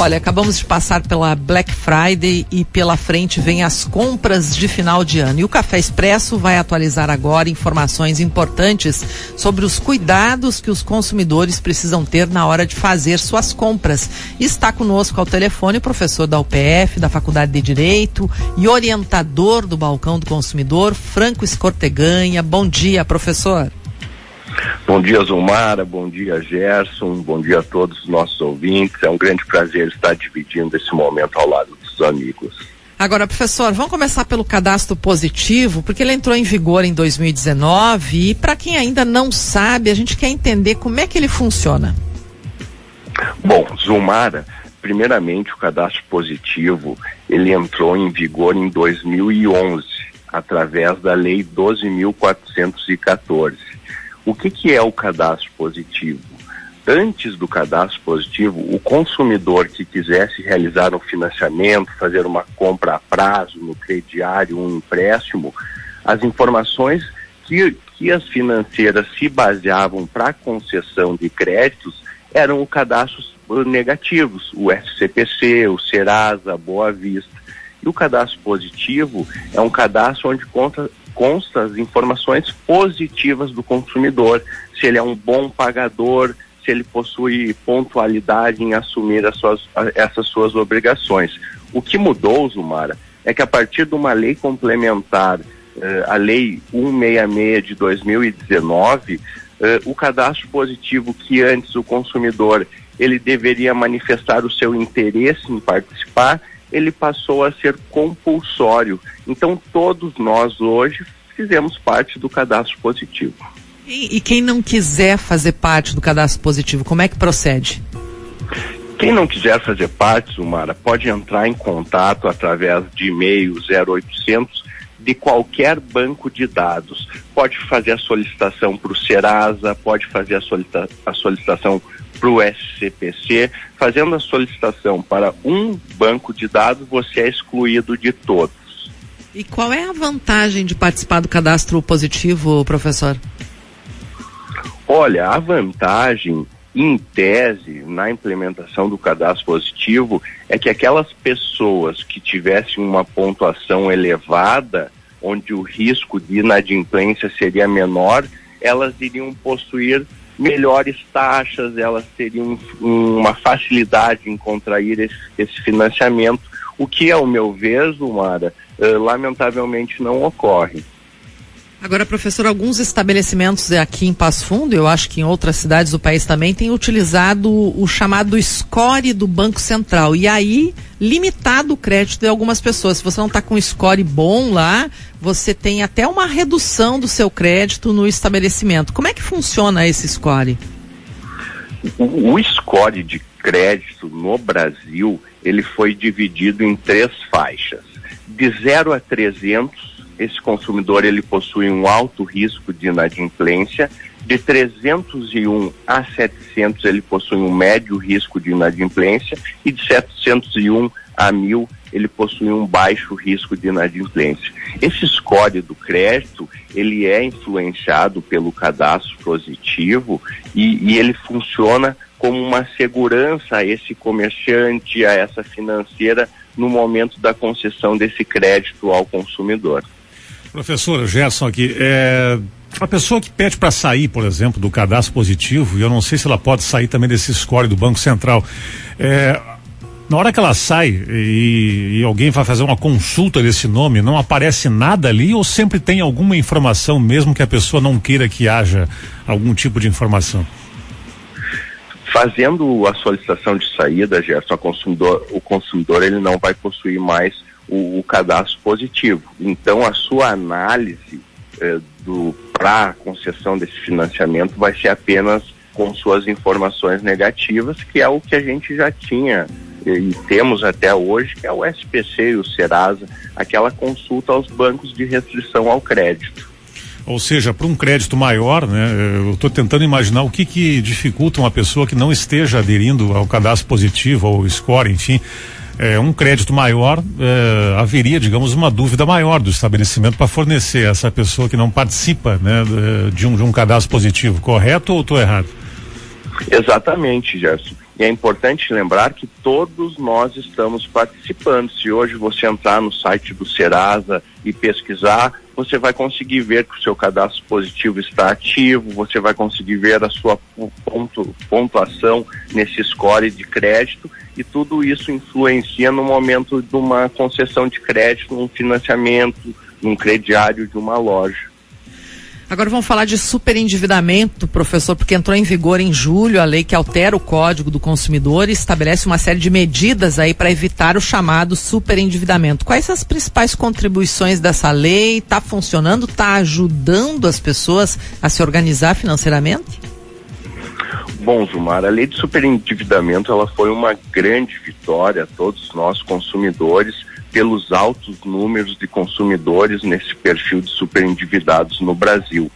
Olha, acabamos de passar pela Black Friday e pela frente vem as compras de final de ano. E o Café Expresso vai atualizar agora informações importantes sobre os cuidados que os consumidores precisam ter na hora de fazer suas compras. Está conosco ao telefone o professor da UPF, da Faculdade de Direito e orientador do Balcão do Consumidor, Franco Escorteganha. Bom dia, professor. Bom dia, Zumara. Bom dia, Gerson. Bom dia a todos os nossos ouvintes. É um grande prazer estar dividindo esse momento ao lado dos amigos. Agora, professor, vamos começar pelo cadastro positivo, porque ele entrou em vigor em 2019 e para quem ainda não sabe, a gente quer entender como é que ele funciona. Bom, Zumara, primeiramente o cadastro positivo, ele entrou em vigor em 2011, através da lei 12.414 o que, que é o cadastro positivo? Antes do cadastro positivo, o consumidor que quisesse realizar um financiamento, fazer uma compra a prazo, no crediário, um empréstimo, as informações que, que as financeiras se baseavam para concessão de créditos eram os cadastros negativos, o SCPC, o Serasa, a Boa Vista. E o cadastro positivo é um cadastro onde conta, consta as informações positivas do consumidor, se ele é um bom pagador, se ele possui pontualidade em assumir as suas, essas suas obrigações. O que mudou, Zumara, é que a partir de uma lei complementar, eh, a Lei 166 de 2019, eh, o cadastro positivo que antes o consumidor ele deveria manifestar o seu interesse em participar, ele passou a ser compulsório. Então, todos nós hoje fizemos parte do cadastro positivo. E, e quem não quiser fazer parte do cadastro positivo, como é que procede? Quem não quiser fazer parte, Sumara, pode entrar em contato através de e-mail 0800 de qualquer banco de dados. Pode fazer a solicitação para o Serasa, pode fazer a, solicita a solicitação para o SCPC. Fazendo a solicitação para um banco de dados, você é excluído de todos. E qual é a vantagem de participar do cadastro positivo, professor? Olha, a vantagem, em tese, na implementação do cadastro positivo, é que aquelas pessoas que tivessem uma pontuação elevada, onde o risco de inadimplência seria menor, elas iriam possuir melhores taxas, elas teriam uma facilidade em contrair esse, esse financiamento, o que, ao meu ver, Zumara, uh, lamentavelmente não ocorre. Agora, professor, alguns estabelecimentos aqui em Passo Fundo, eu acho que em outras cidades do país também, têm utilizado o chamado score do Banco Central. E aí, limitado o crédito de algumas pessoas. Se você não está com score bom lá, você tem até uma redução do seu crédito no estabelecimento. Como é que funciona esse score? O, score de crédito no Brasil, ele foi dividido em três faixas. De 0 a 300, esse consumidor ele possui um alto risco de inadimplência. De 301 a 700 ele possui um médio risco de inadimplência e de 701 a 1000 ele possui um baixo risco de inadimplência. Esse score do crédito, ele é influenciado pelo cadastro positivo e, e ele funciona como uma segurança a esse comerciante, a essa financeira, no momento da concessão desse crédito ao consumidor. Professor Gerson aqui, é, a pessoa que pede para sair, por exemplo, do cadastro positivo, e eu não sei se ela pode sair também desse score do Banco Central, é, na hora que ela sai e, e, alguém vai fazer uma consulta desse nome, não aparece nada ali ou sempre tem alguma informação, mesmo que a pessoa não queira que haja algum tipo de informação? Fazendo a solicitação de saída, Gerson, consumidor, o consumidor ele não vai possuir mais o, o cadastro positivo. Então, a sua análise eh, do para concessão desse financiamento vai ser apenas com suas informações negativas, que é o que a gente já tinha e temos até hoje, que é o SPC e o Serasa, aquela consulta aos bancos de restrição ao crédito. Ou seja, para um crédito maior, né? Eu estou tentando imaginar o que que dificulta uma pessoa que não esteja aderindo ao cadastro positivo, ao score, enfim, é, um crédito maior, é, haveria, digamos, uma dúvida maior do estabelecimento para fornecer essa pessoa que não participa né, de, um, de um cadastro positivo, correto ou estou errado? Exatamente, Gerson. E é importante lembrar que todos nós estamos participando. Se hoje você entrar no site do Serasa e pesquisar, você vai conseguir ver que o seu cadastro positivo está ativo, você vai conseguir ver a sua ponto, pontuação nesse score de crédito e tudo isso influencia no momento de uma concessão de crédito, num financiamento, num crediário de uma loja. Agora vamos falar de superendividamento, professor, porque entrou em vigor em julho a lei que altera o Código do Consumidor e estabelece uma série de medidas aí para evitar o chamado superendividamento. Quais as principais contribuições dessa lei? Está funcionando? Está ajudando as pessoas a se organizar financeiramente? Bom, Zumar, a lei de superendividamento ela foi uma grande vitória a todos nós consumidores pelos altos números de consumidores nesse perfil de superendividados no Brasil.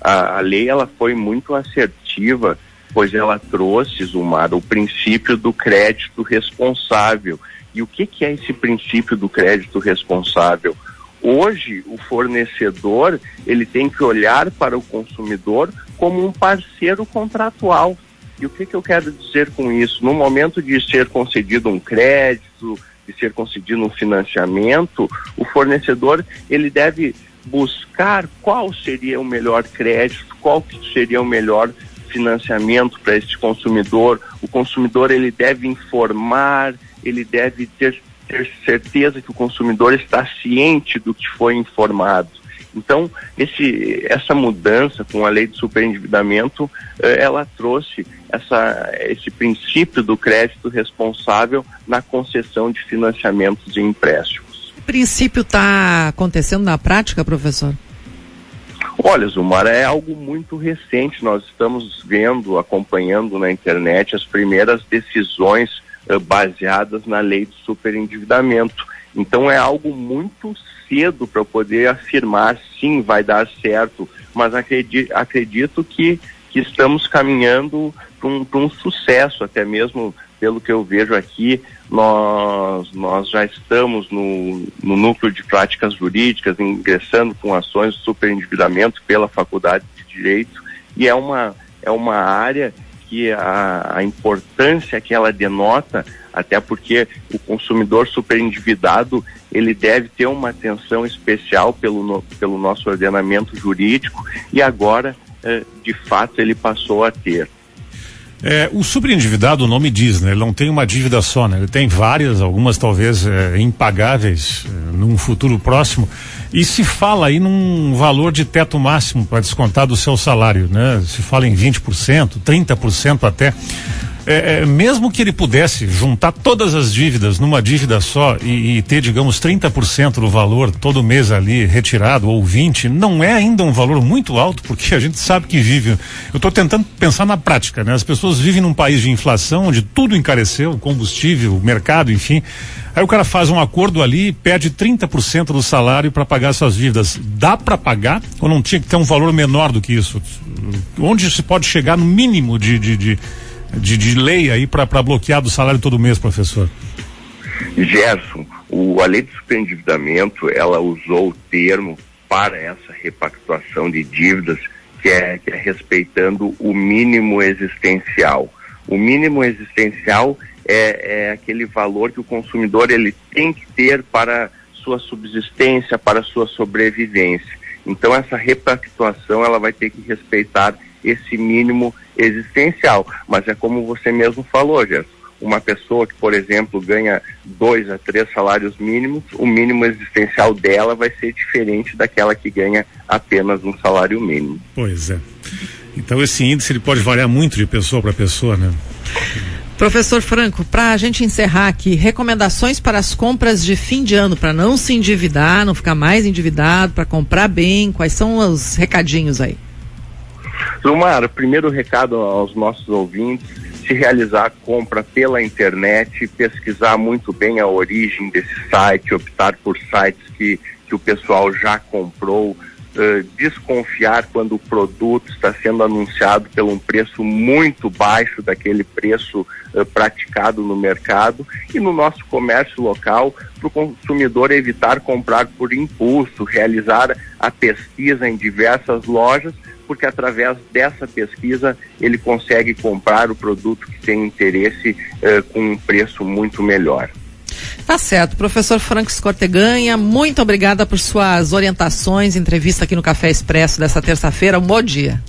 A, a lei ela foi muito assertiva, pois ela trouxe, Zumar, o princípio do crédito responsável. E o que, que é esse princípio do crédito responsável? Hoje, o fornecedor ele tem que olhar para o consumidor como um parceiro contratual. E o que, que eu quero dizer com isso? No momento de ser concedido um crédito, de ser concedido um financiamento, o fornecedor ele deve buscar qual seria o melhor crédito, qual seria o melhor financiamento para este consumidor. O consumidor ele deve informar, ele deve ter, ter certeza que o consumidor está ciente do que foi informado. Então, esse, essa mudança com a lei de superendividamento, eh, ela trouxe essa, esse princípio do crédito responsável na concessão de financiamentos e empréstimos. O princípio está acontecendo na prática, professor? Olha, Zumar, é algo muito recente. Nós estamos vendo, acompanhando na internet as primeiras decisões uh, baseadas na lei de superendividamento. Então é algo muito cedo para poder afirmar sim vai dar certo, mas acredito, acredito que, que estamos caminhando para um, um sucesso, até mesmo pelo que eu vejo aqui, nós, nós já estamos no, no núcleo de práticas jurídicas, ingressando com ações de superendividamento pela Faculdade de Direito, e é uma, é uma área que a, a importância que ela denota, até porque o consumidor superendividado ele deve ter uma atenção especial pelo, no, pelo nosso ordenamento jurídico e agora, eh, de fato, ele passou a ter. É, o superendividado, o nome diz, né? Ele não tem uma dívida só, né? Ele tem várias, algumas talvez é, impagáveis é, num futuro próximo. E se fala aí num valor de teto máximo para descontar do seu salário, né? Se fala em 20%, 30% até é, é, mesmo que ele pudesse juntar todas as dívidas numa dívida só e, e ter, digamos, 30% do valor todo mês ali retirado, ou 20%, não é ainda um valor muito alto, porque a gente sabe que vive. Eu estou tentando pensar na prática, né? As pessoas vivem num país de inflação, onde tudo encareceu, combustível, mercado, enfim. Aí o cara faz um acordo ali e perde 30% do salário para pagar suas dívidas. Dá para pagar ou não tinha que ter um valor menor do que isso? Onde se pode chegar no mínimo de, de, de de, de lei aí para bloquear do salário todo mês, professor? Gerson, o, a lei de superendividamento, ela usou o termo para essa repactuação de dívidas que é, que é respeitando o mínimo existencial. O mínimo existencial é, é aquele valor que o consumidor ele tem que ter para sua subsistência, para sua sobrevivência. Então essa repactuação ela vai ter que respeitar esse mínimo existencial. Mas é como você mesmo falou, Gerson. Uma pessoa que, por exemplo, ganha dois a três salários mínimos, o mínimo existencial dela vai ser diferente daquela que ganha apenas um salário mínimo. Pois é. Então esse índice ele pode variar muito de pessoa para pessoa, né? Professor Franco, para a gente encerrar aqui, recomendações para as compras de fim de ano, para não se endividar, não ficar mais endividado, para comprar bem, quais são os recadinhos aí? Zumar, primeiro recado aos nossos ouvintes, se realizar a compra pela internet, pesquisar muito bem a origem desse site, optar por sites que, que o pessoal já comprou, uh, desconfiar quando o produto está sendo anunciado pelo um preço muito baixo daquele preço uh, praticado no mercado e no nosso comércio local, para o consumidor evitar comprar por impulso, realizar a pesquisa em diversas lojas porque através dessa pesquisa ele consegue comprar o produto que tem interesse uh, com um preço muito melhor. Tá certo. Professor Franco Escorteganha, muito obrigada por suas orientações, entrevista aqui no Café Expresso dessa terça-feira. Um bom dia.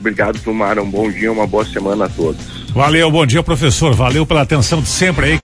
Obrigado, Tumara. Um bom dia, uma boa semana a todos. Valeu, bom dia, professor. Valeu pela atenção de sempre aí.